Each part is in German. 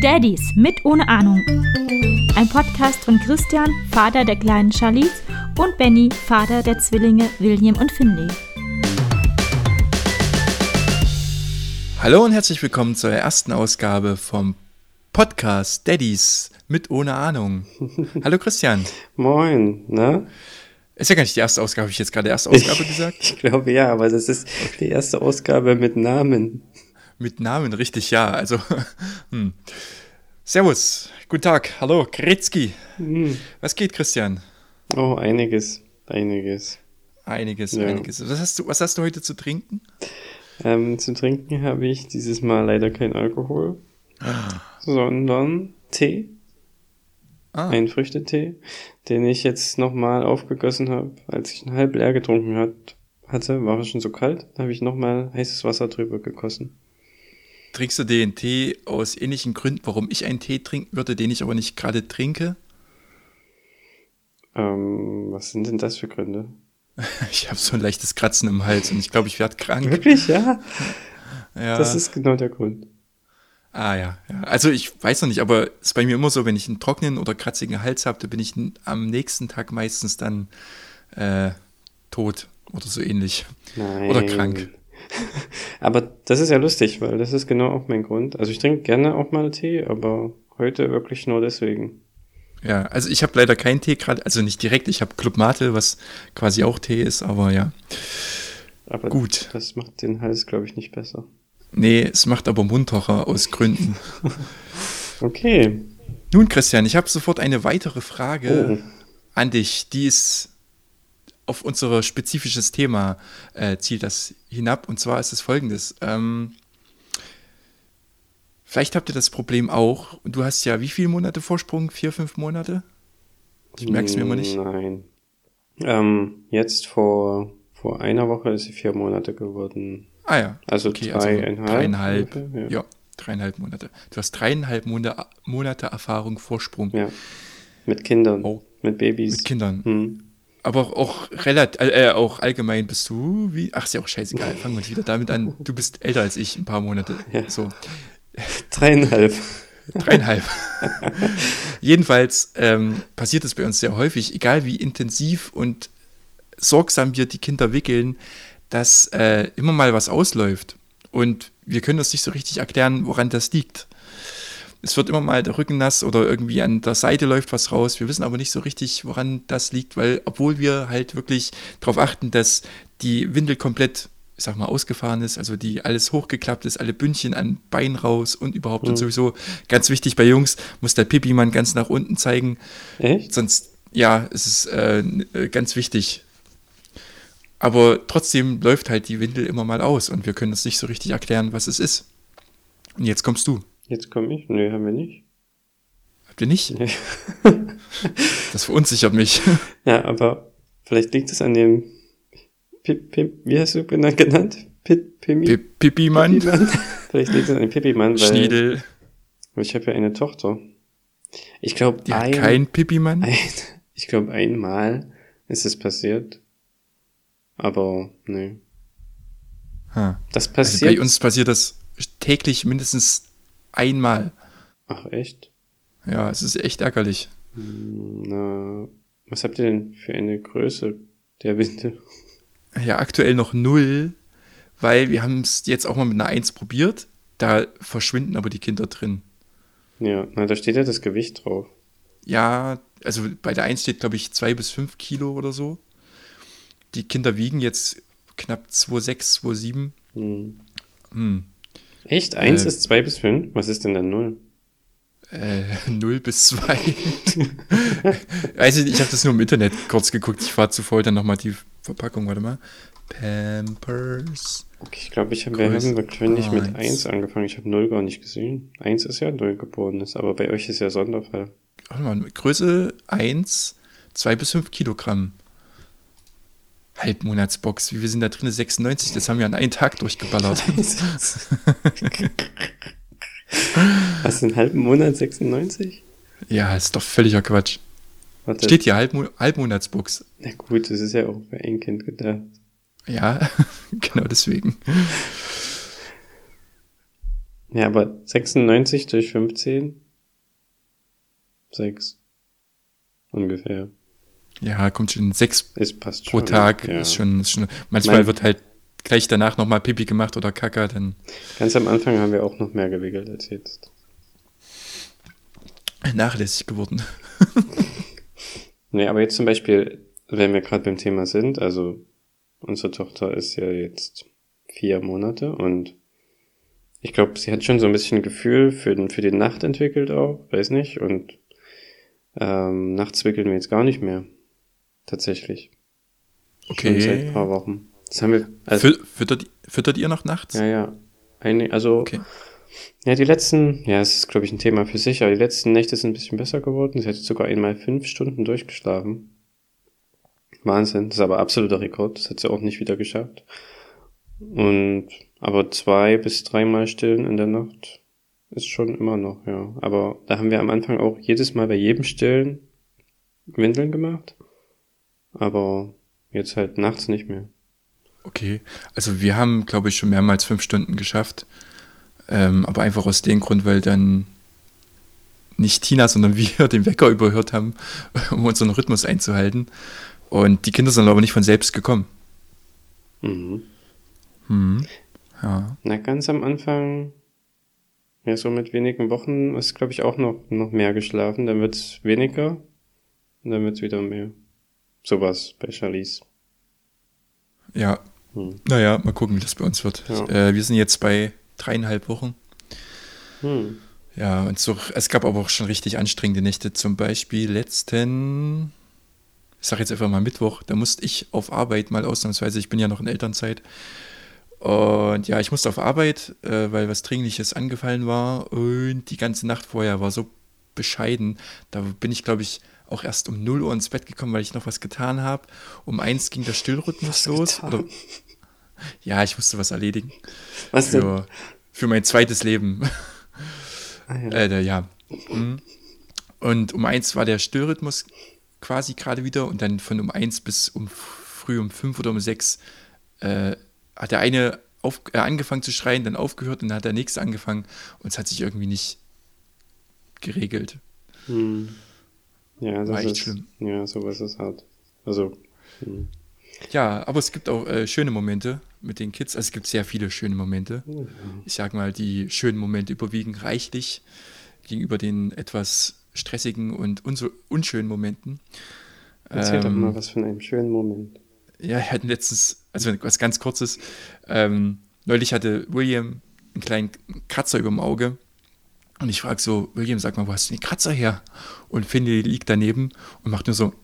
Daddies mit ohne Ahnung. Ein Podcast von Christian, Vater der kleinen Charlize, und Benny, Vater der Zwillinge William und Finley. Hallo und herzlich willkommen zur ersten Ausgabe vom Podcast Daddies mit ohne Ahnung. Hallo Christian. Moin, ne? Ist ja gar nicht die erste Ausgabe, habe ich jetzt gerade erste Ausgabe gesagt? Ich glaube ja, aber das ist die erste Ausgabe mit Namen. Mit Namen, richtig, ja. Also, hm. Servus, guten Tag, hallo, Kretzky. Hm. Was geht, Christian? Oh, einiges, einiges. Einiges, ja. einiges. Was hast, du, was hast du heute zu trinken? Ähm, zu trinken habe ich dieses Mal leider kein Alkohol, ah. sondern Tee. Ah. Ein Früchtetee, den ich jetzt nochmal aufgegossen habe, als ich ihn halb leer getrunken hat, hatte, war es schon so kalt, da habe ich nochmal heißes Wasser drüber gegossen. Trinkst du den Tee aus ähnlichen Gründen, warum ich einen Tee trinken würde, den ich aber nicht gerade trinke? Ähm, was sind denn das für Gründe? Ich habe so ein leichtes Kratzen im Hals und ich glaube, ich werde krank. Wirklich, ja? ja? Das ist genau der Grund. Ah ja, ja. Also ich weiß noch nicht, aber es ist bei mir immer so, wenn ich einen trockenen oder kratzigen Hals habe, da bin ich am nächsten Tag meistens dann äh, tot oder so ähnlich. Nein. Oder krank. aber das ist ja lustig, weil das ist genau auch mein Grund. Also ich trinke gerne auch mal Tee, aber heute wirklich nur deswegen. Ja, also ich habe leider keinen Tee gerade, also nicht direkt, ich habe Club Mate, was quasi auch Tee ist, aber ja. Aber gut. Das macht den Hals, glaube ich, nicht besser. Nee, es macht aber munterer aus Gründen. okay. Nun, Christian, ich habe sofort eine weitere Frage oh. an dich. Die ist auf unser spezifisches Thema äh, zielt das hinab. Und zwar ist es folgendes. Ähm, vielleicht habt ihr das Problem auch. Du hast ja wie viele Monate Vorsprung? Vier, fünf Monate? Ich merke es mir immer nicht. Nein. Ähm, jetzt vor, vor einer Woche ist sie vier Monate geworden. Ah ja. Also okay, also dreieinhalb. Also dreieinhalb, Monate, ja. ja. dreieinhalb Monate. Du hast dreieinhalb Monate, Monate Erfahrung Vorsprung. Ja. Mit Kindern. Oh. Mit Babys. Mit Kindern. Hm. Aber auch relativ, äh, auch allgemein bist du wie, ach, ist ja auch scheißegal, fangen wir wieder damit an. Du bist älter als ich, ein paar Monate. Ja. So. Dreieinhalb. Dreieinhalb. Jedenfalls ähm, passiert es bei uns sehr häufig, egal wie intensiv und sorgsam wir die Kinder wickeln, dass äh, immer mal was ausläuft. Und wir können uns nicht so richtig erklären, woran das liegt. Es wird immer mal der Rücken nass oder irgendwie an der Seite läuft was raus. Wir wissen aber nicht so richtig, woran das liegt, weil obwohl wir halt wirklich darauf achten, dass die Windel komplett, ich sag mal, ausgefahren ist, also die alles hochgeklappt ist, alle Bündchen an Bein raus und überhaupt mhm. und sowieso ganz wichtig bei Jungs, muss der Pipi-Mann ganz nach unten zeigen. Echt? Sonst, ja, es ist äh, ganz wichtig, aber trotzdem läuft halt die Windel immer mal aus und wir können uns nicht so richtig erklären, was es ist. Und jetzt kommst du. Jetzt komme ich? Nö, haben wir nicht. Habt ihr nicht? Nee. das verunsichert mich. Ja, aber vielleicht liegt es an dem Pip, Pip, wie hast du genannt? Pip, Pimi? Pipi-Mann. vielleicht liegt es an dem Pipi-Mann, weil Schniedel. ich habe ja eine Tochter. Ich glaube, Die ein, kein Pipi-Mann? Ein, ich glaube, einmal ist es passiert aber nee. Ha. Das passiert. Also bei uns passiert das täglich mindestens einmal. Ach, echt? Ja, es ist echt ärgerlich. Hm, na, was habt ihr denn für eine Größe der Windel? Ja, aktuell noch null, weil wir haben es jetzt auch mal mit einer Eins probiert. Da verschwinden aber die Kinder drin. Ja, na, da steht ja das Gewicht drauf. Ja, also bei der Eins steht, glaube ich, zwei bis fünf Kilo oder so die Kinder wiegen jetzt knapp 2,6, 2,7. Hm. Hm. Echt? Eins äh, ist 2 bis 5? Was ist denn dann 0? Äh, 0 bis 2. also ich habe das nur im Internet kurz geguckt. Ich war zu voll, dann nochmal die Verpackung, warte mal. Pampers. Okay, ich glaube, ich habe ja wahrscheinlich mit 1 angefangen. Ich habe 0 gar nicht gesehen. 1 ist ja 0 geboren ist, aber bei euch ist ja Sonderfall. Warte mal, Größe 1, 2 bis 5 Kilogramm. Halbmonatsbox. Wie wir sind da drin? 96. Das haben wir an einem Tag durchgeballert. Was, einen halben Monat 96? Ja, ist doch völliger Quatsch. Warte. Steht hier Halbmo Halbmonatsbox. Na gut, das ist ja auch für ein Kind gedacht. Ja, genau deswegen. Ja, aber 96 durch 15? 6. Ungefähr. Ja, kommt schon sechs passt pro schon, Tag. Ja. Ist schon, ist schon, manchmal Mein- wird halt gleich danach nochmal Pipi gemacht oder Kacker, dann Ganz am Anfang haben wir auch noch mehr gewickelt als jetzt. nachlässig geworden. Nee, aber jetzt zum Beispiel, wenn wir gerade beim Thema sind, also unsere Tochter ist ja jetzt vier Monate und ich glaube, sie hat schon so ein bisschen Gefühl für, den, für die Nacht entwickelt auch, weiß nicht, und ähm, nachts wickeln wir jetzt gar nicht mehr. Tatsächlich. Schon seit ein Okay. paar Wochen. Das haben wir, also, Fü- Füttert, füttert ihr noch nachts? ja, ja. Eine, also, Okay. ja, die letzten, ja, es ist, glaube ich, ein Thema für sich, aber die letzten Nächte sind ein bisschen besser geworden. Sie hat sogar einmal fünf Stunden durchgeschlafen. Wahnsinn, das ist aber absoluter Rekord. Das hat sie auch nicht wieder geschafft. Und, aber zwei bis dreimal stillen in der Nacht ist schon immer noch, ja. Aber da haben wir am Anfang auch jedes Mal bei jedem Stillen Windeln gemacht. Aber jetzt halt nachts nicht mehr. Okay. Also wir haben, glaube ich, schon mehrmals fünf Stunden geschafft. Ähm, aber einfach aus dem Grund, weil dann nicht Tina, sondern wir den Wecker überhört haben, um unseren Rhythmus einzuhalten. Und die Kinder sind aber nicht von selbst gekommen. Mhm. Hm. Ja. Na, ganz am Anfang, ja, so mit wenigen Wochen ist, glaube ich, auch noch, noch mehr geschlafen. Dann wird's weniger und dann wird's wieder mehr. Sowas Charlize. Ja. Hm. Naja, mal gucken, wie das bei uns wird. Ja. Äh, wir sind jetzt bei dreieinhalb Wochen. Hm. Ja, und so, es gab aber auch schon richtig anstrengende Nächte. Zum Beispiel letzten, ich sag jetzt einfach mal Mittwoch, da musste ich auf Arbeit mal ausnahmsweise, ich bin ja noch in Elternzeit. Und ja, ich musste auf Arbeit, äh, weil was Dringliches angefallen war. Und die ganze Nacht vorher war so bescheiden. Da bin ich, glaube ich, auch erst um 0 Uhr ins Bett gekommen, weil ich noch was getan habe. Um eins ging der Stillrhythmus los. Oder, ja, ich musste was erledigen. Was denn? Für, für mein zweites Leben. Ah, ja. Äh, ja. Mhm. Und um eins war der Stillrhythmus quasi gerade wieder und dann von um eins bis um früh um fünf oder um sechs äh, hat der eine auf, äh, angefangen zu schreien, dann aufgehört und dann hat der nächste angefangen und es hat sich irgendwie nicht geregelt. Hm. Ja, das War echt ist, schlimm. Ja, sowas ist hart. Also, hm. Ja, aber es gibt auch äh, schöne Momente mit den Kids. Also es gibt sehr viele schöne Momente. Ich sag mal, die schönen Momente überwiegen reichlich gegenüber den etwas stressigen und unschönen Momenten. erzähl doch Ähm, mal was von einem schönen Moment. Ja, wir hatten letztens, also was ganz Kurzes, ähm, neulich hatte William einen kleinen Kratzer über dem Auge. Und ich frage so, William, sag mal, wo hast du den Kratzer her? Und Finley liegt daneben und macht nur so,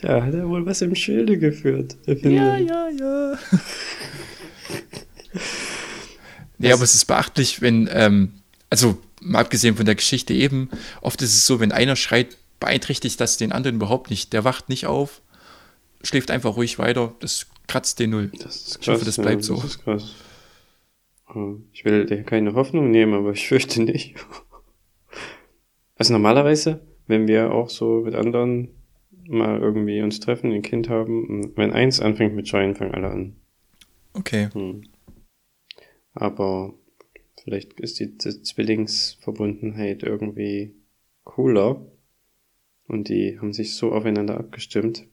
Tja, hat er wohl was im Schilde geführt. der ja, ja, ja. ja, aber es ist beachtlich, wenn, ähm, also mal abgesehen von der Geschichte eben, oft ist es so, wenn einer schreit, beeinträchtigt das den anderen überhaupt nicht. Der wacht nicht auf, schläft einfach ruhig weiter, das kratzt den Null. Das ist krass. Ich hoffe, das bleibt ja, so. Das ist krass. Hm, Ich will dir keine Hoffnung nehmen, aber ich fürchte nicht. Also normalerweise, wenn wir auch so mit anderen mal irgendwie uns treffen, ein Kind haben, wenn eins anfängt mit Schreien, fangen alle an. Okay. Hm. Aber vielleicht ist die Z- Zwillingsverbundenheit irgendwie cooler und die haben sich so aufeinander abgestimmt,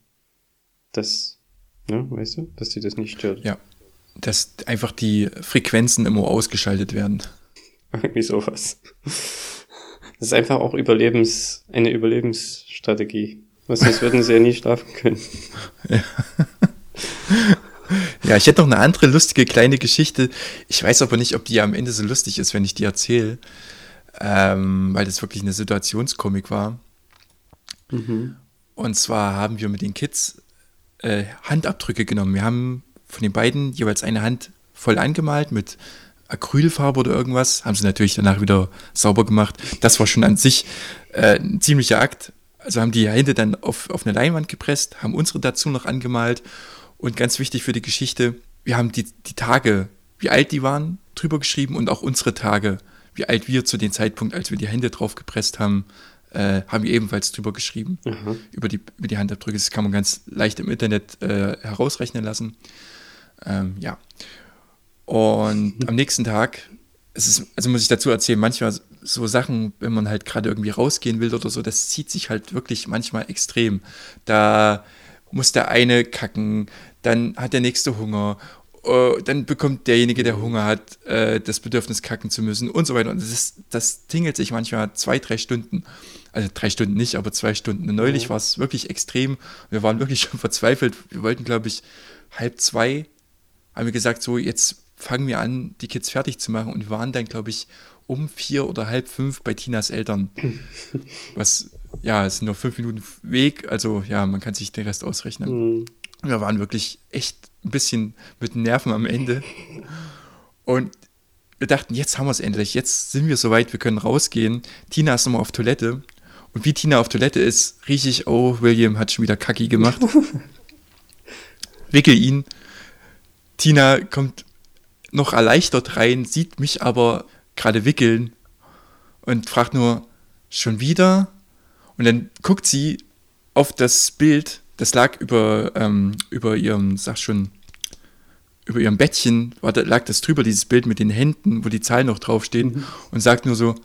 dass, ne, weißt du, dass die das nicht stört. Ja. Dass einfach die Frequenzen immer ausgeschaltet werden. Irgendwie sowas. Das ist einfach auch Überlebens, eine Überlebensstrategie. Was sonst würden sie ja nie schlafen können. Ja, ich hätte noch eine andere lustige kleine Geschichte. Ich weiß aber nicht, ob die am Ende so lustig ist, wenn ich die erzähle. Ähm, weil das wirklich eine Situationskomik war. Und zwar haben wir mit den Kids äh, Handabdrücke genommen. Wir haben von den beiden jeweils eine Hand voll angemalt mit Acrylfarbe oder irgendwas. Haben sie natürlich danach wieder sauber gemacht. Das war schon an sich äh, ein ziemlicher Akt. Also haben die Hände dann auf, auf eine Leinwand gepresst, haben unsere dazu noch angemalt. Und ganz wichtig für die Geschichte, wir haben die, die Tage, wie alt die waren, drüber geschrieben und auch unsere Tage, wie alt wir zu dem Zeitpunkt, als wir die Hände drauf gepresst haben, äh, haben wir ebenfalls drüber geschrieben, mhm. über, die, über die Handabdrücke. Das kann man ganz leicht im Internet äh, herausrechnen lassen. Ähm, ja. Und am nächsten Tag, es ist, also muss ich dazu erzählen, manchmal so Sachen, wenn man halt gerade irgendwie rausgehen will oder so, das zieht sich halt wirklich manchmal extrem. Da muss der eine kacken, dann hat der nächste Hunger Uh, dann bekommt derjenige, der Hunger hat, uh, das Bedürfnis, kacken zu müssen und so weiter. Und das, ist, das tingelt sich manchmal zwei, drei Stunden. Also drei Stunden nicht, aber zwei Stunden. Und neulich mhm. war es wirklich extrem. Wir waren wirklich schon verzweifelt. Wir wollten, glaube ich, halb zwei, haben wir gesagt, so, jetzt fangen wir an, die Kids fertig zu machen. Und wir waren dann, glaube ich, um vier oder halb fünf bei Tinas Eltern. Was, ja, es sind nur fünf Minuten Weg. Also, ja, man kann sich den Rest ausrechnen. Mhm. Wir waren wirklich echt ein bisschen mit Nerven am Ende. Und wir dachten, jetzt haben wir es endlich, jetzt sind wir soweit, wir können rausgehen. Tina ist nochmal auf Toilette. Und wie Tina auf Toilette ist, rieche ich, oh, William hat schon wieder Kacki gemacht. Wickel ihn. Tina kommt noch erleichtert rein, sieht mich aber gerade wickeln und fragt nur, schon wieder? Und dann guckt sie auf das Bild, das lag über, ähm, über ihrem, sag schon, über ihrem Bettchen war, da lag das drüber, dieses Bild mit den Händen, wo die Zahlen noch draufstehen mhm. und sagt nur so,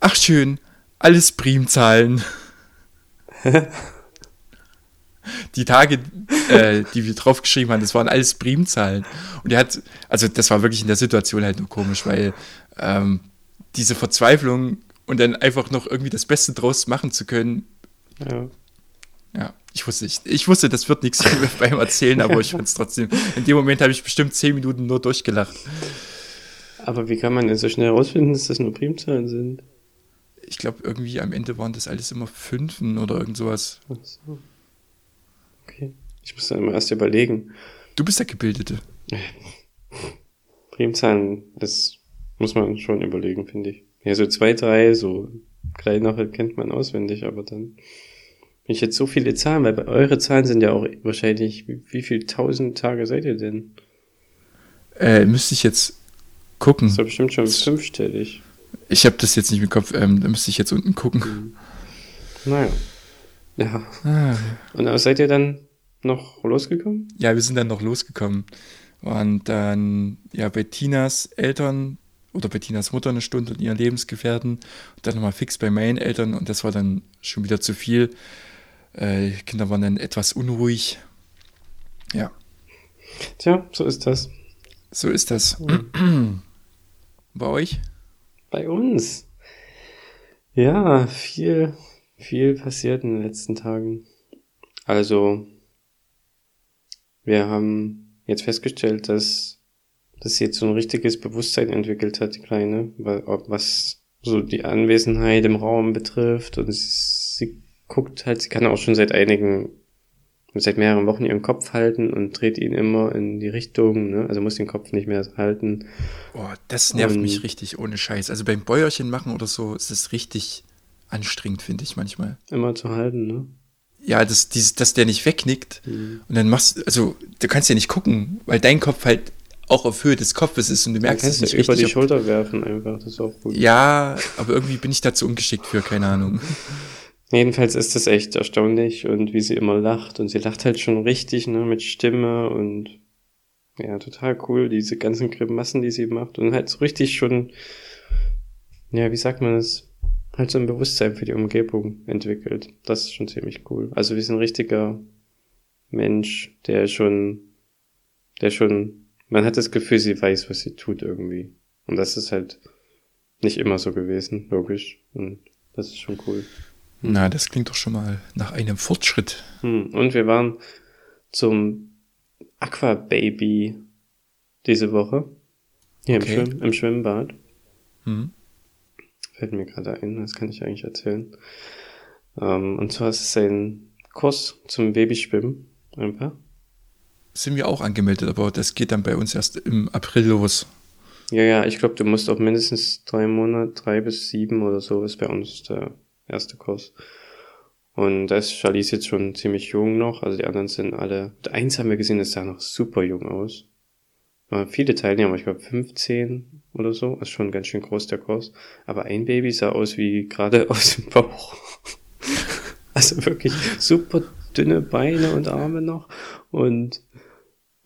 ach schön, alles Primzahlen. die Tage, äh, die wir draufgeschrieben haben, das waren alles Primzahlen. Und er hat, also das war wirklich in der Situation halt nur komisch, weil ähm, diese Verzweiflung und dann einfach noch irgendwie das Beste draus machen zu können, ja. Ja, ich wusste, ich, ich wusste, das wird nichts beim Erzählen, aber ich fand es trotzdem. In dem Moment habe ich bestimmt zehn Minuten nur durchgelacht. Aber wie kann man denn so schnell herausfinden, dass das nur Primzahlen sind? Ich glaube, irgendwie am Ende waren das alles immer Fünfen oder irgend sowas. Ach so. Ich muss da immer erst überlegen. Du bist der Gebildete. Primzahlen, das muss man schon überlegen, finde ich. Ja, so zwei, drei, so kleinere kennt man auswendig, aber dann wenn ich jetzt so viele Zahlen, weil eure Zahlen sind ja auch wahrscheinlich, wie, wie viele tausend Tage seid ihr denn? Äh, müsste ich jetzt gucken. Das ist bestimmt schon fünfstellig. Ich habe das jetzt nicht im Kopf, ähm, da müsste ich jetzt unten gucken. Mhm. Naja. Ja. Ah. Und seid ihr dann noch losgekommen? Ja, wir sind dann noch losgekommen. Und dann, ja, bei Tinas Eltern oder bei Tinas Mutter eine Stunde und ihren Lebensgefährten und dann nochmal fix bei meinen Eltern und das war dann schon wieder zu viel. Äh, die Kinder waren dann etwas unruhig. Ja. Tja, so ist das. So ist das. Mhm. Bei euch? Bei uns. Ja, viel, viel passiert in den letzten Tagen. Also, wir haben jetzt festgestellt, dass, dass sie jetzt so ein richtiges Bewusstsein entwickelt hat, die Kleine, was so die Anwesenheit im Raum betrifft und sie, sie guckt halt, sie kann auch schon seit einigen, seit mehreren Wochen ihren Kopf halten und dreht ihn immer in die Richtung, ne? also muss den Kopf nicht mehr halten. Boah, das nervt und, mich richtig ohne Scheiß. Also beim Bäuerchen machen oder so ist es richtig anstrengend, finde ich manchmal. Immer zu halten, ne? Ja, dass, dieses, dass der nicht wegnickt mhm. und dann machst also du kannst ja nicht gucken, weil dein Kopf halt auch auf Höhe des Kopfes ist und du merkst es nicht über richtig. die Schulter werfen einfach, das ist auch gut. Ja, aber irgendwie bin ich dazu ungeschickt für, keine Ahnung. Jedenfalls ist das echt erstaunlich und wie sie immer lacht und sie lacht halt schon richtig, ne, mit Stimme und ja, total cool, diese ganzen Grimassen, die sie macht und halt so richtig schon, ja, wie sagt man das, halt so ein Bewusstsein für die Umgebung entwickelt. Das ist schon ziemlich cool. Also wie so ein richtiger Mensch, der schon, der schon, man hat das Gefühl, sie weiß, was sie tut irgendwie. Und das ist halt nicht immer so gewesen, logisch. Und das ist schon cool. Na, das klingt doch schon mal nach einem Fortschritt. Hm. Und wir waren zum Aqua Baby diese Woche. Hier okay. im, Schwimm im, Schwimmbad. Hm. Fällt mir gerade ein, das kann ich eigentlich erzählen. Ähm, und zwar ist es ein Kurs zum Babyschwimmen. Einfach. Sind wir auch angemeldet, aber das geht dann bei uns erst im April los. Ja, ja, ich glaube, du musst auch mindestens drei Monate, drei bis sieben oder so ist bei uns der erste Kurs. Und da ist Charlize jetzt schon ziemlich jung noch, also die anderen sind alle, eins haben wir gesehen, das sah noch super jung aus. Waren viele Teilnehmer, ich glaube 15 oder so, ist schon ganz schön groß der Kurs. Aber ein Baby sah aus wie gerade aus dem Bauch. also wirklich super dünne Beine und Arme noch und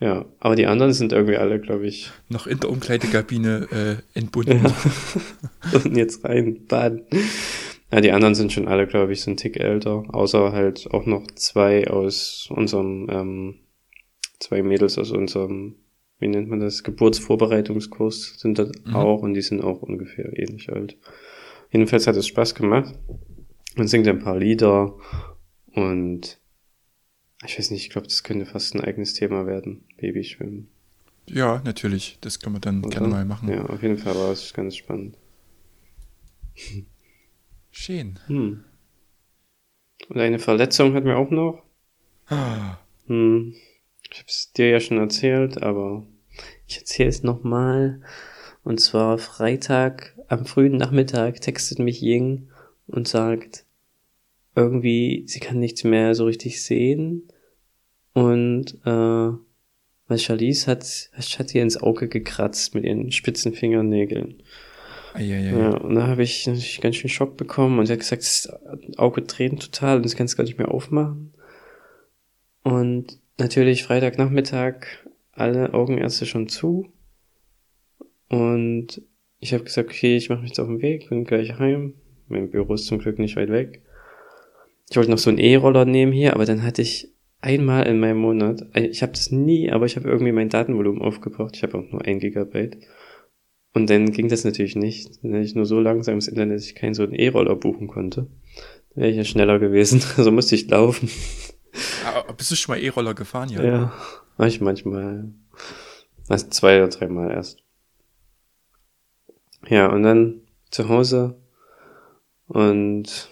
ja, aber die anderen sind irgendwie alle, glaube ich. Noch in der Umkleidekabine äh, entbunden. Ja. und jetzt rein baden. Ja, die anderen sind schon alle, glaube ich, so ein Tick älter. Außer halt auch noch zwei aus unserem, ähm, zwei Mädels aus unserem, wie nennt man das, Geburtsvorbereitungskurs sind da mhm. auch und die sind auch ungefähr ähnlich alt. Jedenfalls hat es Spaß gemacht. Man singt ein paar Lieder und ich weiß nicht, ich glaube, das könnte fast ein eigenes Thema werden, Babyschwimmen. Ja, natürlich. Das können wir dann Oder? gerne mal machen. Ja, auf jeden Fall war es ganz spannend. Schön. Hm. Und eine Verletzung hatten wir auch noch. Ah. Hm. Ich habe es dir ja schon erzählt, aber ich erzähle es nochmal. Und zwar Freitag am frühen Nachmittag textet mich Ying und sagt, irgendwie, sie kann nichts mehr so richtig sehen. Und äh, weil Charlize hat, hat ihr ins Auge gekratzt mit ihren spitzen Fingernägeln. Eieiei. Ja, und da habe ich natürlich ganz schön Schock bekommen und sie hat gesagt, das Auge tränt total und das kannst du gar nicht mehr aufmachen. Und natürlich Freitagnachmittag alle Augenärzte schon zu. Und ich habe gesagt, okay, ich mache mich jetzt auf den Weg, bin gleich heim. Mein Büro ist zum Glück nicht weit weg. Ich wollte noch so einen E-Roller nehmen hier, aber dann hatte ich einmal in meinem Monat, ich habe das nie, aber ich habe irgendwie mein Datenvolumen aufgebraucht. Ich habe auch nur ein Gigabyte. Und dann ging das natürlich nicht. Dann hatte ich nur so langsam das Internet, dass ich keinen so einen E-Roller buchen konnte. Dann wäre ich ja schneller gewesen. Also musste ich laufen. Bist du schon mal E-Roller gefahren, ja? Ja, war ich manchmal. Also zwei oder dreimal erst. Ja, und dann zu Hause. Und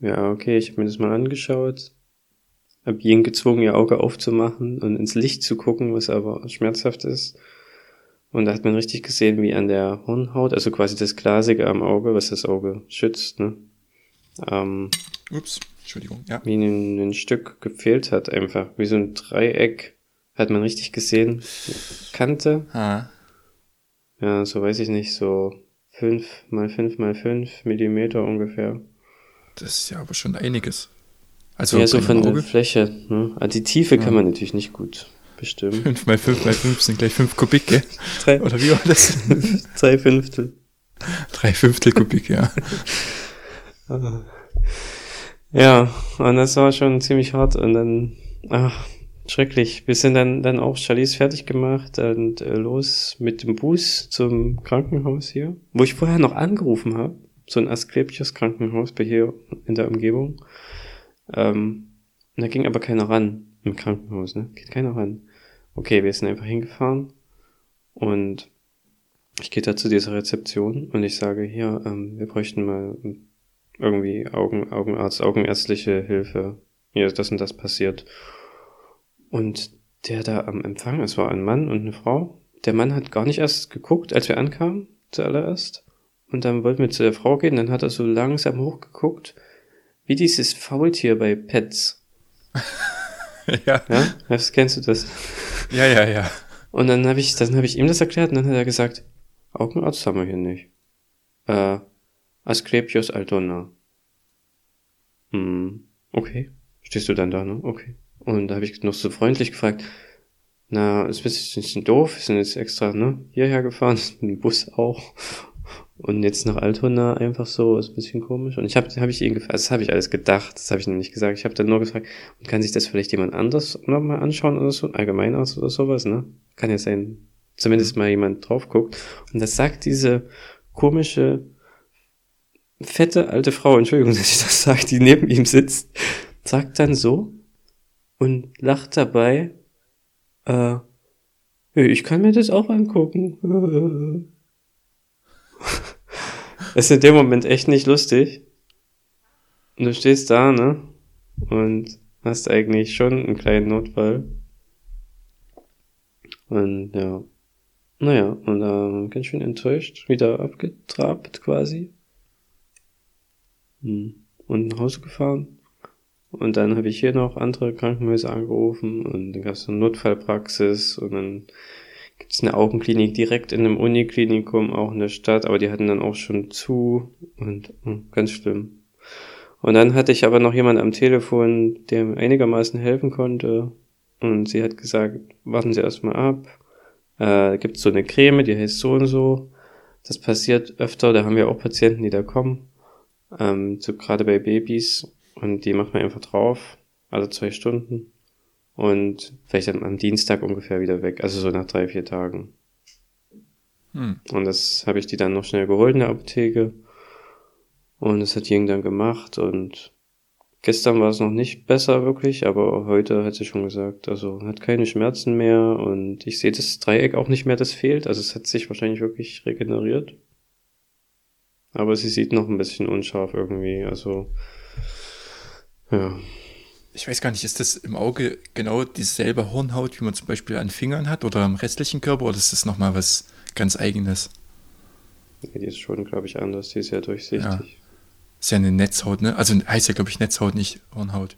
ja, okay, ich habe mir das mal angeschaut. Hab ihn gezwungen, ihr Auge aufzumachen und ins Licht zu gucken, was aber schmerzhaft ist. Und da hat man richtig gesehen, wie an der Hornhaut, also quasi das Glasige am Auge, was das Auge schützt, ne? Ähm, Ups, Entschuldigung, ja. Wie ein, ein Stück gefehlt hat, einfach. Wie so ein Dreieck hat man richtig gesehen. Kante. Ah. Ja, so weiß ich nicht, so fünf mal fünf mal fünf Millimeter ungefähr. Das ist ja aber schon einiges. Also ja, so von der Fläche. Ne? Also die Tiefe ja. kann man natürlich nicht gut bestimmen. 5 mal 5 mal 5 sind gleich 5 Kubik, gell? Drei. Oder wie war das? Drei Fünftel. Drei Fünftel Kubik, ja. ja, und das war schon ziemlich hart und dann, ach, schrecklich. Wir sind dann, dann auch Charlize fertig gemacht und äh, los mit dem Bus zum Krankenhaus hier, wo ich vorher noch angerufen habe. So ein Asklepios Krankenhaus bei hier in der Umgebung. Ähm, da ging aber keiner ran im Krankenhaus, ne? Geht keiner ran. Okay, wir sind einfach hingefahren und ich gehe da zu dieser Rezeption und ich sage, hier, ähm, wir bräuchten mal irgendwie Augen, Augenarzt, augenärztliche Hilfe. Hier ist das und das passiert. Und der da am Empfang, es war ein Mann und eine Frau. Der Mann hat gar nicht erst geguckt, als wir ankamen, zuallererst. Und dann wollten wir zu der Frau gehen, dann hat er so langsam hochgeguckt wie dieses Faultier bei Pets. ja. Ja, das kennst du das? Ja, ja, ja. Und dann habe ich, dann habe ich ihm das erklärt und dann hat er gesagt, Augenarzt haben wir hier nicht. Äh, Asklepios altona. Hm, okay. Stehst du dann da, ne? Okay. Und da habe ich noch so freundlich gefragt, na, ist ein bisschen doof, wir sind jetzt extra, ne, hierher gefahren, mit dem Bus auch. Und jetzt nach Altona einfach so, ist ein bisschen komisch. Und ich habe hab ich ihn gefragt, das habe ich alles gedacht, das habe ich noch nicht gesagt. Ich habe dann nur gefragt, und kann sich das vielleicht jemand anders nochmal anschauen oder so, allgemein aus oder sowas, ne? Kann ja sein, zumindest mal jemand drauf guckt. Und das sagt diese komische, fette alte Frau, Entschuldigung, dass ich das sage, die neben ihm sitzt, sagt dann so und lacht dabei, äh, ich kann mir das auch angucken. ist in dem Moment echt nicht lustig. Und du stehst da, ne? Und hast eigentlich schon einen kleinen Notfall. Und ja. Naja, und dann äh, ganz schön enttäuscht, wieder abgetrabt quasi. Hm. Und nach Hause gefahren. Und dann habe ich hier noch andere Krankenhäuser angerufen und dann gab es eine Notfallpraxis und dann gibt es eine Augenklinik direkt in einem Uniklinikum, auch in der Stadt, aber die hatten dann auch schon zu und hm, ganz schlimm. Und dann hatte ich aber noch jemand am Telefon, der mir einigermaßen helfen konnte. Und sie hat gesagt, warten Sie erstmal ab. Äh, gibt so eine Creme, die heißt so und so. Das passiert öfter, da haben wir auch Patienten, die da kommen. Ähm, so gerade bei Babys. Und die macht man einfach drauf, alle zwei Stunden. Und vielleicht dann am Dienstag ungefähr wieder weg. Also so nach drei, vier Tagen. Hm. Und das habe ich die dann noch schnell geholt in der Apotheke. Und das hat Ying dann gemacht und gestern war es noch nicht besser wirklich, aber heute hat sie schon gesagt, also hat keine Schmerzen mehr und ich sehe das Dreieck auch nicht mehr, das fehlt. Also es hat sich wahrscheinlich wirklich regeneriert. Aber sie sieht noch ein bisschen unscharf irgendwie, also ja. Ich weiß gar nicht, ist das im Auge genau dieselbe Hornhaut, wie man zum Beispiel an Fingern hat oder am restlichen Körper oder ist das nochmal was ganz eigenes? Ja, die ist schon, glaube ich, anders, die ist ja durchsichtig. Ja. Ist ja eine Netzhaut, ne? Also heißt ja, glaube ich, Netzhaut, nicht Hornhaut.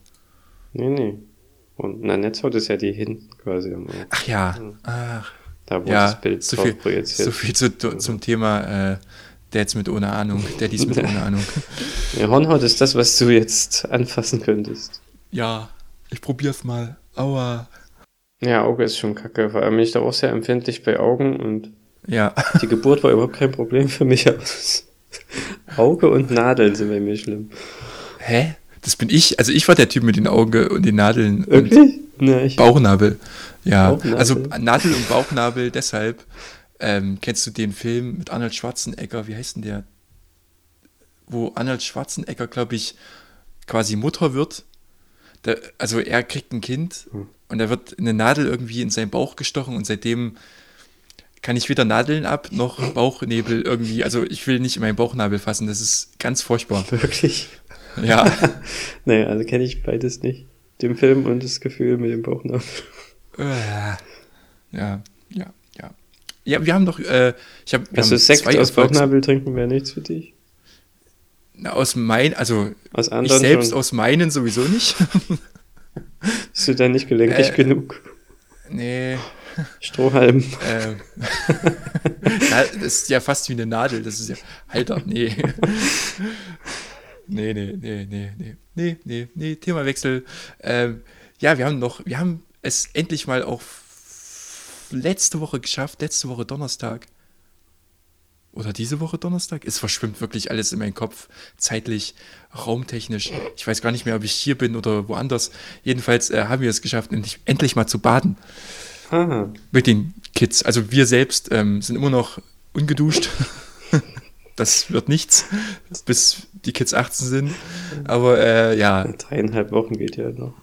Nee, nee. Und na, Netzhaut ist ja die hinten quasi. Ach ja. Ach. Da wo ja, das Bild so viel, projiziert. So viel zu, ja. zum Thema äh, Dads mit ohne Ahnung, Daddys mit ohne Ahnung. Ja, Hornhaut ist das, was du jetzt anfassen könntest. Ja, ich probier's mal. Aua. Ja, Auge ist schon kacke. Vor allem bin ich da auch sehr empfindlich bei Augen und ja. die Geburt war überhaupt kein Problem für mich, aber Auge und Nadeln sind bei mir schlimm. Hä? Das bin ich. Also ich war der Typ mit den Augen und den Nadeln. Wirklich? Nee, Bauchnabel. Ja. Bauchnabel. Also Nadel und Bauchnabel deshalb. Ähm, kennst du den Film mit Arnold Schwarzenegger? Wie heißt denn der? Wo Arnold Schwarzenegger, glaube ich, quasi Mutter wird. Der, also er kriegt ein Kind hm. und er wird eine Nadel irgendwie in seinen Bauch gestochen und seitdem kann ich weder Nadeln ab noch Bauchnebel irgendwie. Also ich will nicht in meinen Bauchnabel fassen, das ist ganz furchtbar. Wirklich? Ja. naja, also kenne ich beides nicht. Den Film und das Gefühl mit dem Bauchnabel. Äh, ja, ja, ja. Wir haben doch, äh, ich habe. Also Sekt aus Bauchnabel trinken wäre nichts für dich? Na, aus meinen, also aus ich selbst schon. aus meinen sowieso nicht. Bist du da nicht gelenkig äh, genug? Nee, Strohhalm. Ähm, das ist ja fast wie eine Nadel. Das ist ja. Alter, nee. nee, nee, nee, nee, nee. Nee, nee, nee. Themawechsel. Ähm, ja, wir haben noch, wir haben es endlich mal auch letzte Woche geschafft, letzte Woche Donnerstag. Oder diese Woche Donnerstag? Es verschwimmt wirklich alles in meinen Kopf, zeitlich, raumtechnisch. Ich weiß gar nicht mehr, ob ich hier bin oder woanders. Jedenfalls äh, haben wir es geschafft, endlich, endlich mal zu baden. Aha. Mit den Kids. Also wir selbst ähm, sind immer noch ungeduscht. das wird nichts, bis die Kids 18 sind. Aber äh, ja. Dreieinhalb Wochen geht ja noch.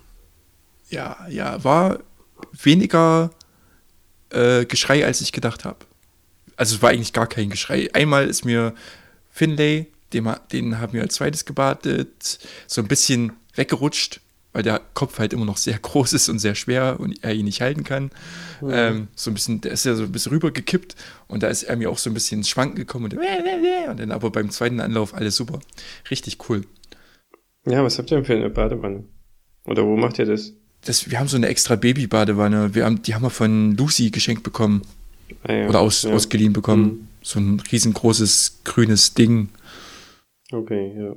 Ja, ja, war weniger äh, Geschrei, als ich gedacht habe. Also es war eigentlich gar kein Geschrei. Einmal ist mir Finlay, den, den haben wir als zweites gebadet, so ein bisschen weggerutscht weil der Kopf halt immer noch sehr groß ist und sehr schwer und er ihn nicht halten kann. Mhm. Ähm, so ein bisschen, der ist ja so ein bisschen rübergekippt und da ist er mir auch so ein bisschen ins Schwanken gekommen und, und dann aber beim zweiten Anlauf alles super. Richtig cool. Ja, was habt ihr denn für eine Badewanne? Oder wo macht ihr das? Das wir haben so eine extra Baby-Badewanne. Wir haben, die haben wir von Lucy geschenkt bekommen. Ah, ja. Oder aus, ja. ausgeliehen bekommen. Mhm. So ein riesengroßes grünes Ding. Okay, ja.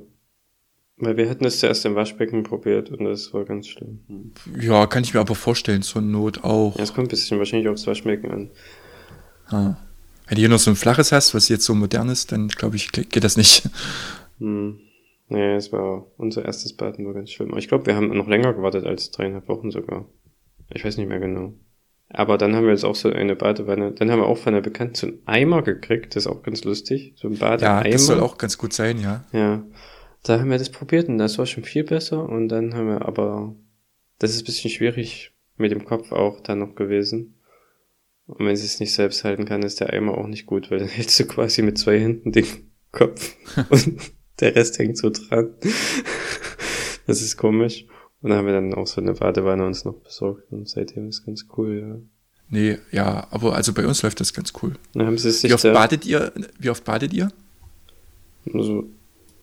Weil wir hatten es zuerst im Waschbecken probiert und das war ganz schlimm. Ja, kann ich mir aber vorstellen, zur Not auch. Ja, es kommt ein bisschen wahrscheinlich aufs Waschbecken an. Ah. Wenn du hier noch so ein flaches hast, was jetzt so modern ist, dann glaube ich, geht das nicht. Hm. Nee, es war unser erstes Baden war ganz schlimm. Aber ich glaube, wir haben noch länger gewartet als dreieinhalb Wochen sogar. Ich weiß nicht mehr genau. Aber dann haben wir jetzt auch so eine Badewanne. Dann haben wir auch von einer Bekannten so einen Eimer gekriegt. Das ist auch ganz lustig. So ein Badeeimer. Ja, das soll auch ganz gut sein, ja. Ja. Da haben wir das probiert und das war schon viel besser. Und dann haben wir aber, das ist ein bisschen schwierig mit dem Kopf auch dann noch gewesen. Und wenn sie es nicht selbst halten kann, ist der Eimer auch nicht gut, weil dann hältst du quasi mit zwei Händen den Kopf und der Rest hängt so dran. das ist komisch. Und dann haben wir dann auch so eine Badewanne uns noch besorgt und seitdem ist ganz cool, ja. Nee, ja, aber also bei uns läuft das ganz cool. Wie oft badet ihr? Wie oft badet ihr? Also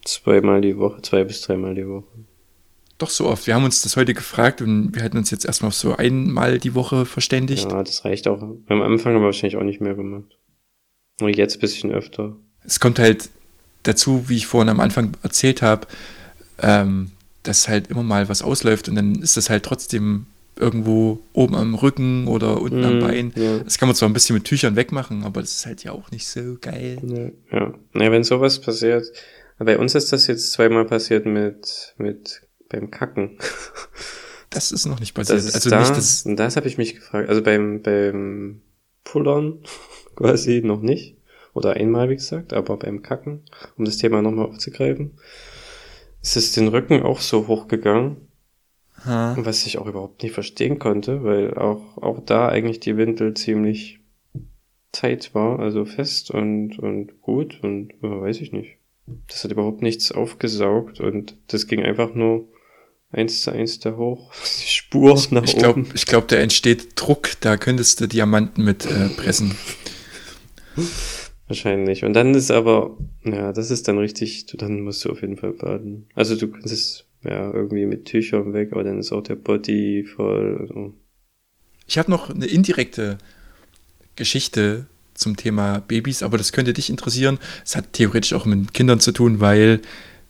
Zweimal die Woche, zwei bis dreimal die Woche. doch so oft. Wir haben uns das heute gefragt und wir hatten uns jetzt erstmal auf so einmal die Woche verständigt. Ja, das reicht auch. Beim Anfang haben wir wahrscheinlich auch nicht mehr gemacht. Nur jetzt ein bisschen öfter. Es kommt halt dazu, wie ich vorhin am Anfang erzählt habe, ähm, dass halt immer mal was ausläuft und dann ist das halt trotzdem irgendwo oben am Rücken oder unten mm, am mhm, Bein. Ja. Das kann man zwar ein bisschen mit Tüchern wegmachen, aber das ist halt ja auch nicht so geil. Ja, ja. Naja, wenn sowas passiert, bei uns ist das jetzt zweimal passiert mit, mit beim Kacken. Das ist noch nicht passiert. also da, nicht das. Das habe ich mich gefragt. Also beim, beim Pullern quasi noch nicht. Oder einmal, wie gesagt, aber beim Kacken, um das Thema nochmal aufzugreifen, ist es den Rücken auch so hochgegangen, ha. was ich auch überhaupt nicht verstehen konnte, weil auch, auch da eigentlich die Windel ziemlich tight war, also fest und, und gut und äh, weiß ich nicht. Das hat überhaupt nichts aufgesaugt und das ging einfach nur eins zu eins da hoch. Die Spur nach ich glaub, oben. Ich glaube, da entsteht Druck, da könntest du Diamanten mit äh, pressen. Wahrscheinlich. Und dann ist aber, ja, das ist dann richtig, dann musst du auf jeden Fall baden. Also du kannst es ja irgendwie mit Tüchern weg, aber dann ist auch der Body voll. Also. Ich habe noch eine indirekte Geschichte zum Thema Babys, aber das könnte dich interessieren. Es hat theoretisch auch mit Kindern zu tun, weil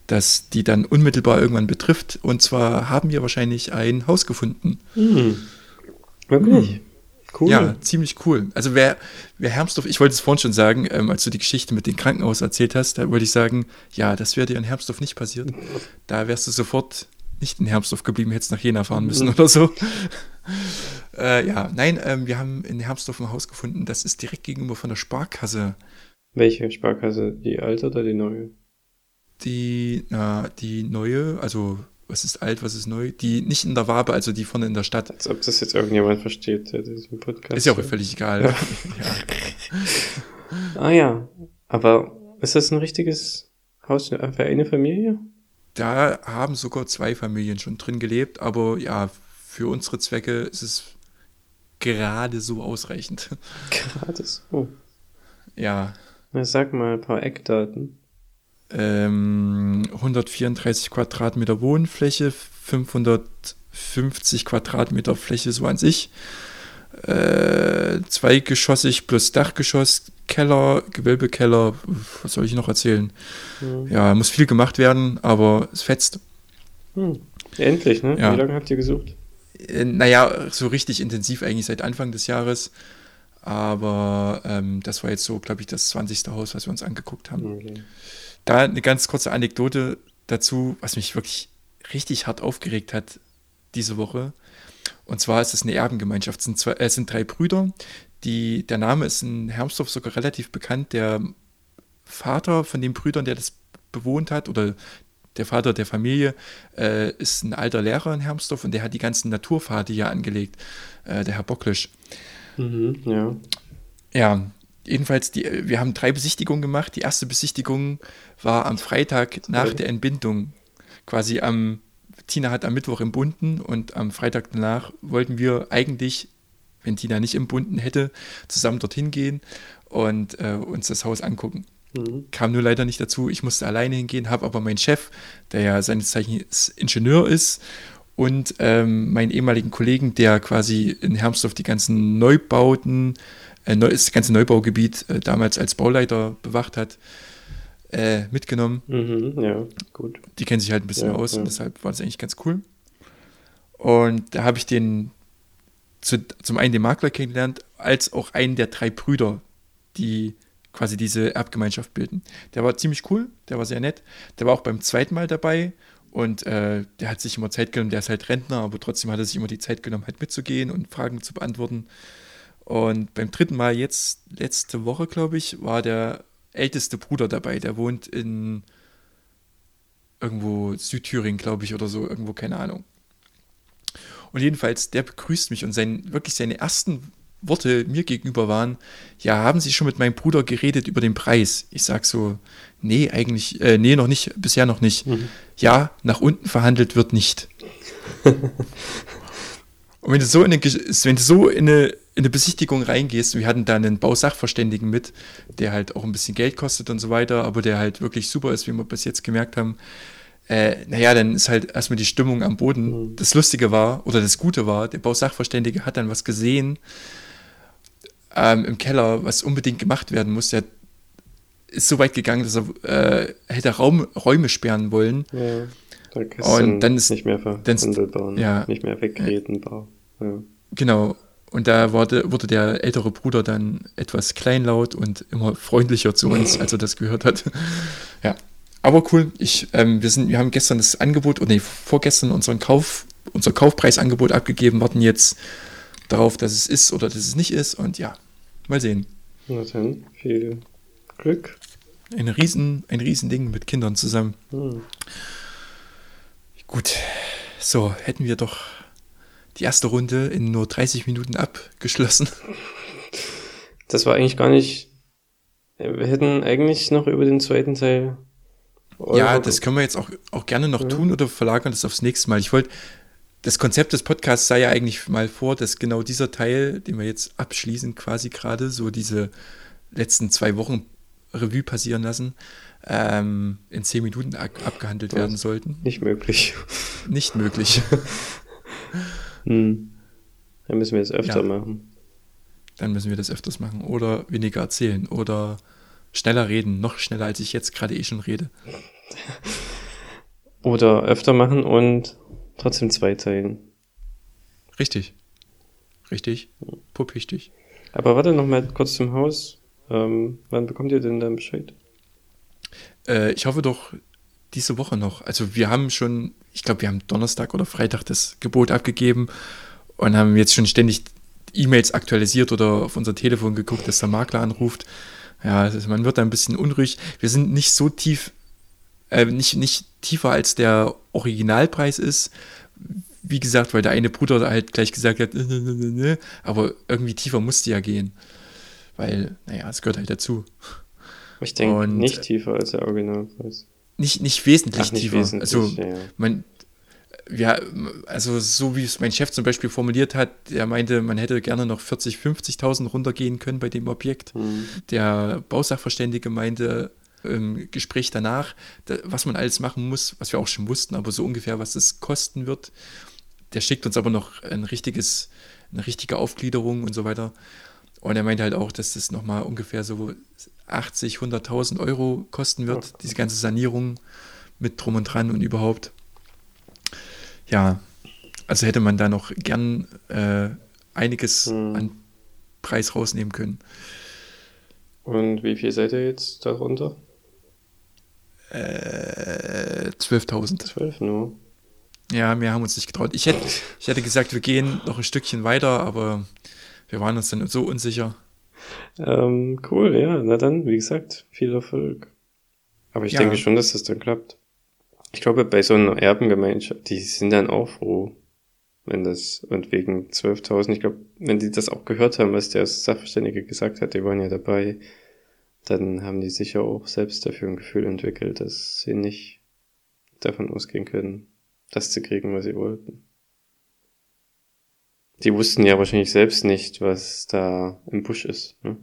das die dann unmittelbar irgendwann betrifft. Und zwar haben wir wahrscheinlich ein Haus gefunden. Hm. Wirklich? Cool. Ja, ziemlich cool. Also wer, wer Hermsdorf, ich wollte es vorhin schon sagen, ähm, als du die Geschichte mit dem Krankenhaus erzählt hast, da wollte ich sagen, ja, das wäre dir in Hermsdorf nicht passiert. Da wärst du sofort nicht in Hermsdorf geblieben, hättest nach Jena fahren müssen oder so. äh, ja, nein, ähm, wir haben in Hermsdorf ein Haus gefunden, das ist direkt gegenüber von der Sparkasse. Welche Sparkasse? Die alte oder die neue? Die, na, die neue, also was ist alt, was ist neu? Die nicht in der Wabe, also die vorne in der Stadt. Als ob das jetzt irgendjemand versteht, der diesen Podcast. Ist ja auch völlig egal. Ja. ja. Ah ja, aber ist das ein richtiges Haus für eine Familie? Da haben sogar zwei Familien schon drin gelebt, aber ja, für unsere Zwecke ist es gerade so ausreichend. Gerade so. Ja. Na, sag mal ein paar Eckdaten ähm, 134 Quadratmeter Wohnfläche, 550 Quadratmeter Fläche so an sich. Äh, zweigeschossig plus Dachgeschoss, Keller, Gewölbekeller, was soll ich noch erzählen? Mhm. Ja, muss viel gemacht werden, aber es fetzt. Mhm. Endlich, ne? Ja. Wie lange habt ihr gesucht? Äh, naja, so richtig intensiv eigentlich seit Anfang des Jahres. Aber ähm, das war jetzt so, glaube ich, das 20. Haus, was wir uns angeguckt haben. Okay. Da eine ganz kurze Anekdote dazu, was mich wirklich richtig hart aufgeregt hat diese Woche. Und zwar ist es eine Erbengemeinschaft. Es sind, zwei, äh, sind drei Brüder. Die, der Name ist in Hermsdorf sogar relativ bekannt. Der Vater von den Brüdern, der das bewohnt hat, oder der Vater der Familie, äh, ist ein alter Lehrer in Hermsdorf und der hat die ganzen Naturpfade hier angelegt, äh, der Herr Bocklisch. Mhm, ja. Ja, jedenfalls, die, wir haben drei Besichtigungen gemacht. Die erste Besichtigung war am Freitag nach der Entbindung. Quasi am, Tina hat am Mittwoch entbunden und am Freitag danach wollten wir eigentlich, wenn Tina nicht entbunden hätte, zusammen dorthin gehen und äh, uns das Haus angucken. Mhm. Kam nur leider nicht dazu. Ich musste alleine hingehen, habe aber meinen Chef, der ja seines Zeichens Ingenieur ist, und ähm, meinen ehemaligen Kollegen, der quasi in Hermsdorf die ganzen Neubauten das ganze Neubaugebiet äh, damals als Bauleiter bewacht hat, äh, mitgenommen. Mhm, ja, gut. Die kennen sich halt ein bisschen ja, aus ja. und deshalb war das eigentlich ganz cool. Und da habe ich den zu, zum einen den Makler kennengelernt, als auch einen der drei Brüder, die quasi diese Erbgemeinschaft bilden. Der war ziemlich cool, der war sehr nett. Der war auch beim zweiten Mal dabei und äh, der hat sich immer Zeit genommen, der ist halt Rentner, aber trotzdem hat er sich immer die Zeit genommen, halt mitzugehen und Fragen zu beantworten. Und beim dritten Mal jetzt, letzte Woche, glaube ich, war der älteste Bruder dabei. Der wohnt in irgendwo Südthüringen, glaube ich, oder so, irgendwo, keine Ahnung. Und jedenfalls, der begrüßt mich und sein, wirklich seine ersten Worte mir gegenüber waren, ja, haben Sie schon mit meinem Bruder geredet über den Preis? Ich sag so, nee, eigentlich, äh, nee, noch nicht, bisher noch nicht. Mhm. Ja, nach unten verhandelt wird nicht. und wenn du so in eine, wenn du so in eine in eine Besichtigung reingehst, wir hatten da einen Bausachverständigen mit, der halt auch ein bisschen Geld kostet und so weiter, aber der halt wirklich super ist, wie wir bis jetzt gemerkt haben. äh, naja, dann ist halt erstmal die Stimmung am Boden. Mhm. Das Lustige war, oder das Gute war, der Bausachverständige hat dann was gesehen ähm, im Keller, was unbedingt gemacht werden muss. Der ist so weit gegangen, dass er äh, hätte Raum, Räume sperren wollen. Ja, da und dann ist nicht mehr verhandelbar, ja, nicht mehr wegredbar. Ja. Genau. Und da wurde, wurde der ältere Bruder dann etwas kleinlaut und immer freundlicher zu uns, als er das gehört hat. ja. Aber cool, ich, ähm, wir, sind, wir haben gestern das Angebot, oder nee, vorgestern unseren Kauf, unser Kaufpreisangebot abgegeben, warten jetzt darauf, dass es ist oder dass es nicht ist. Und ja, mal sehen. Na dann, viel Glück. Ein riesen, ein riesen Ding mit Kindern zusammen. Hm. Gut, so hätten wir doch die erste Runde in nur 30 Minuten abgeschlossen. Das war eigentlich gar nicht. Wir hätten eigentlich noch über den zweiten Teil. Ja, das können wir jetzt auch, auch gerne noch ja. tun oder verlagern das aufs nächste Mal. Ich wollte, das Konzept des Podcasts sei ja eigentlich mal vor, dass genau dieser Teil, den wir jetzt abschließen, quasi gerade, so diese letzten zwei Wochen Revue passieren lassen, ähm, in zehn Minuten abgehandelt werden sollten. Nicht möglich. Nicht möglich. Hm. Dann müssen wir das öfter ja. machen. Dann müssen wir das öfters machen. Oder weniger erzählen. Oder schneller reden. Noch schneller, als ich jetzt gerade eh schon rede. Oder öfter machen und trotzdem zweiteilen. Richtig. Richtig. Puppichtig. Aber warte noch mal kurz zum Haus. Ähm, wann bekommt ihr denn dann Bescheid? Äh, ich hoffe doch diese Woche noch. Also wir haben schon, ich glaube, wir haben Donnerstag oder Freitag das Gebot abgegeben und haben jetzt schon ständig E-Mails aktualisiert oder auf unser Telefon geguckt, dass der Makler anruft. Ja, also man wird da ein bisschen unruhig. Wir sind nicht so tief, äh, nicht, nicht tiefer als der Originalpreis ist. Wie gesagt, weil der eine Bruder halt gleich gesagt hat, aber irgendwie tiefer musste ja gehen. Weil, naja, es gehört halt dazu. Ich denke nicht tiefer als der Originalpreis nicht, nicht wesentlich Ach, nicht tiefer. Wesentlich, also, ja. man, ja, also so wie es mein Chef zum Beispiel formuliert hat, er meinte, man hätte gerne noch 40, 50.000 runtergehen können bei dem Objekt. Mhm. Der Bausachverständige meinte im Gespräch danach, was man alles machen muss, was wir auch schon wussten, aber so ungefähr, was es kosten wird. Der schickt uns aber noch ein richtiges, eine richtige Aufgliederung und so weiter. Und er meinte halt auch, dass das nochmal ungefähr so 80, 100.000 Euro kosten wird, ja. diese ganze Sanierung mit drum und dran und überhaupt. Ja, also hätte man da noch gern äh, einiges hm. an Preis rausnehmen können. Und wie viel seid ihr jetzt darunter? Äh, 12.000. 12 nur? Ja, mehr haben wir uns nicht getraut. Ich hätte, ich hätte gesagt, wir gehen noch ein Stückchen weiter, aber wir waren uns dann so unsicher. Ähm, cool, ja. Na dann, wie gesagt, viel Erfolg. Aber ich ja. denke schon, dass das dann klappt. Ich glaube, bei so einer Erbengemeinschaft, die sind dann auch froh, wenn das, und wegen 12.000, ich glaube, wenn die das auch gehört haben, was der Sachverständige gesagt hat, die waren ja dabei, dann haben die sicher auch selbst dafür ein Gefühl entwickelt, dass sie nicht davon ausgehen können, das zu kriegen, was sie wollten. Die wussten ja wahrscheinlich selbst nicht, was da im Busch ist. Ne?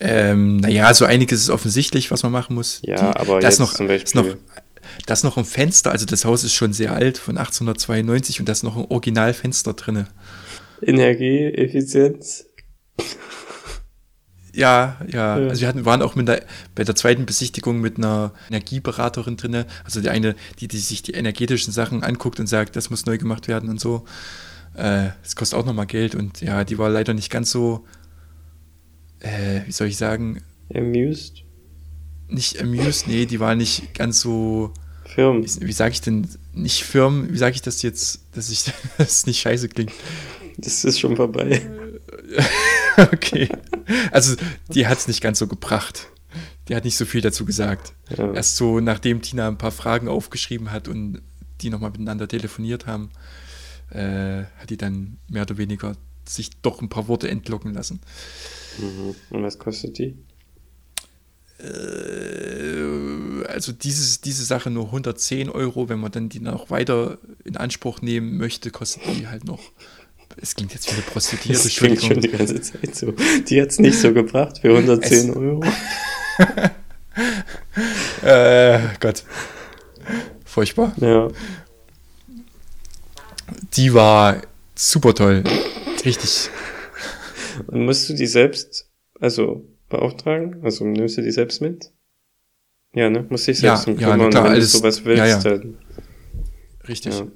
Ähm, naja, so einiges ist offensichtlich, was man machen muss. Ja, Die, aber das noch, zum Beispiel. Ist noch, das noch ein Fenster, also das Haus ist schon sehr alt, von 1892 und da ist noch ein Originalfenster drinne. Energieeffizienz. Ja, ja, ja. Also wir hatten, waren auch mit der, bei der zweiten Besichtigung mit einer Energieberaterin drin, also die eine, die, die sich die energetischen Sachen anguckt und sagt, das muss neu gemacht werden und so. Äh, das kostet auch nochmal Geld und ja, die war leider nicht ganz so, äh, wie soll ich sagen? Amused? Nicht amused, nee, die war nicht ganz so. Firm. Wie, wie sage ich denn, nicht firm, wie sage ich das jetzt, dass ich das nicht scheiße klingt? Das ist schon vorbei. okay. Also, die hat es nicht ganz so gebracht. Die hat nicht so viel dazu gesagt. Ja. Erst so, nachdem Tina ein paar Fragen aufgeschrieben hat und die nochmal miteinander telefoniert haben, äh, hat die dann mehr oder weniger sich doch ein paar Worte entlocken lassen. Mhm. Und was kostet die? Äh, also dieses, diese Sache nur 110 Euro, wenn man dann die noch weiter in Anspruch nehmen möchte, kostet die halt noch es klingt jetzt wie eine Prostituierte. Das klingt schon die ganze Zeit so. Die hat es nicht so gebracht für 110 es, Euro. äh, Gott. Furchtbar. Ja. Die war super toll. Richtig. Und musst du die selbst, also beauftragen? Also nimmst du die selbst mit? Ja, ne? Musst dich selbst Ja, drum ja, kümmern, klar, wenn alles- du sowas willst. ja, ja. Richtig. ja.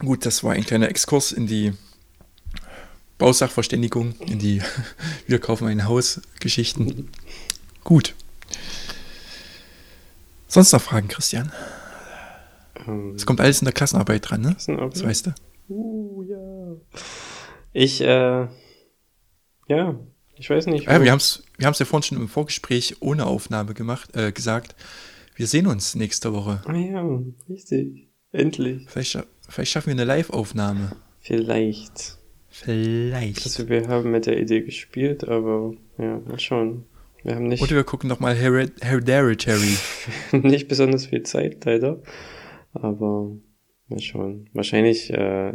Gut, das war ein kleiner Exkurs in die Bausachverständigung, in die Wir kaufen ein Haus Geschichten. Gut. Sonst noch Fragen, Christian? Ähm, Es kommt alles in der Klassenarbeit dran, ne? Auge? Das weißt du. Uh, ja. Ich, äh, ja, ich weiß nicht. Ja, wo- wir haben es wir haben's ja vorhin schon im Vorgespräch ohne Aufnahme gemacht, äh, gesagt. Wir sehen uns nächste Woche. Ah ja, richtig. Endlich. Vielleicht, vielleicht schaffen wir eine Live-Aufnahme. Vielleicht. Vielleicht. Also wir haben mit der Idee gespielt, aber ja, mal schauen. Wir haben nicht, Oder wir gucken nochmal Hered Hereditary. nicht besonders viel Zeit, leider. Aber mal schauen. Wahrscheinlich äh,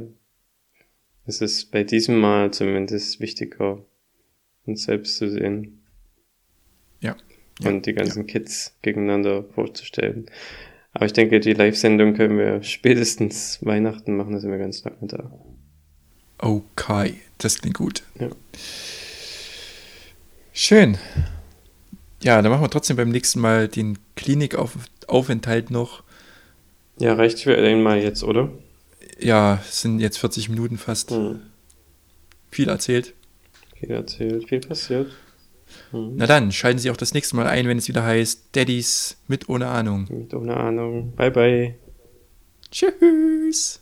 ist es bei diesem Mal zumindest wichtiger, uns selbst zu sehen. Ja. Ja, Und die ganzen Kids gegeneinander vorzustellen. Aber ich denke, die Live-Sendung können wir spätestens Weihnachten machen, da sind wir ganz lange da. Okay, das klingt gut. Ja. Schön. Ja, dann machen wir trotzdem beim nächsten Mal den Klinikaufenthalt noch. Ja, reicht für einmal jetzt, oder? Ja, es sind jetzt 40 Minuten fast. Hm. Viel erzählt. Viel erzählt, viel passiert. Na dann, schalten Sie auch das nächste Mal ein, wenn es wieder heißt Daddies mit ohne Ahnung. Mit ohne Ahnung. Bye, bye. Tschüss.